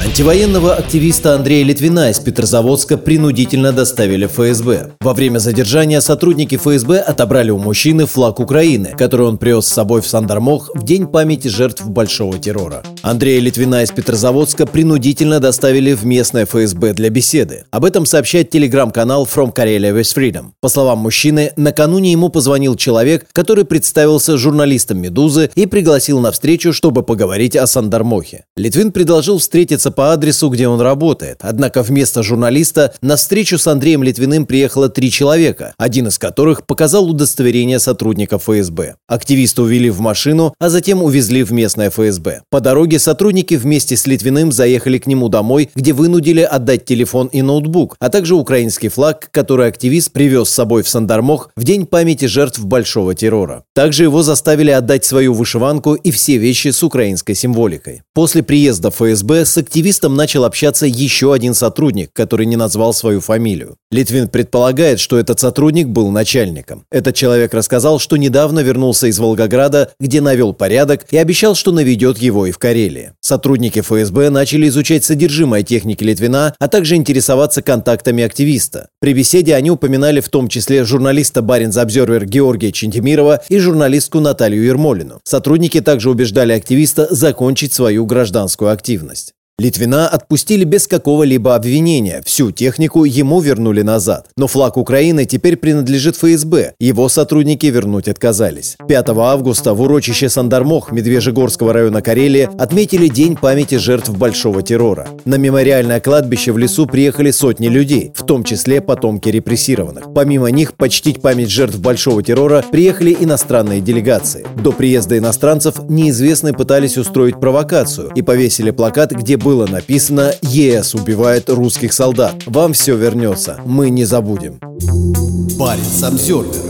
Антивоенного активиста Андрея Литвина из Петрозаводска принудительно доставили в ФСБ. Во время задержания сотрудники ФСБ отобрали у мужчины флаг Украины, который он привез с собой в Сандармох в день памяти жертв большого террора. Андрея Литвина из Петрозаводска принудительно доставили в местное ФСБ для беседы. Об этом сообщает телеграм-канал From Karelia with Freedom. По словам мужчины, накануне ему позвонил человек, который представился журналистом «Медузы» и пригласил на встречу, чтобы поговорить о Сандармохе. Литвин предложил встретиться направился по адресу, где он работает. Однако вместо журналиста на встречу с Андреем Литвиным приехало три человека, один из которых показал удостоверение сотрудника ФСБ. Активиста увели в машину, а затем увезли в местное ФСБ. По дороге сотрудники вместе с Литвиным заехали к нему домой, где вынудили отдать телефон и ноутбук, а также украинский флаг, который активист привез с собой в Сандармох в день памяти жертв большого террора. Также его заставили отдать свою вышиванку и все вещи с украинской символикой. После приезда ФСБ с активистом активистом начал общаться еще один сотрудник, который не назвал свою фамилию. Литвин предполагает, что этот сотрудник был начальником. Этот человек рассказал, что недавно вернулся из Волгограда, где навел порядок и обещал, что наведет его и в Карелии. Сотрудники ФСБ начали изучать содержимое техники Литвина, а также интересоваться контактами активиста. При беседе они упоминали в том числе журналиста Баринс Обзервер Георгия Чентимирова и журналистку Наталью Ермолину. Сотрудники также убеждали активиста закончить свою гражданскую активность. Литвина отпустили без какого-либо обвинения, всю технику ему вернули назад. Но флаг Украины теперь принадлежит ФСБ, его сотрудники вернуть отказались. 5 августа в урочище Сандармох Медвежьегорского района Карелии отметили День памяти жертв большого террора. На мемориальное кладбище в лесу приехали сотни людей, в том числе потомки репрессированных. Помимо них почтить память жертв большого террора приехали иностранные делегации. До приезда иностранцев неизвестные пытались устроить провокацию и повесили плакат, где было написано «ЕС убивает русских солдат». Вам все вернется, мы не забудем. Парень Самсервер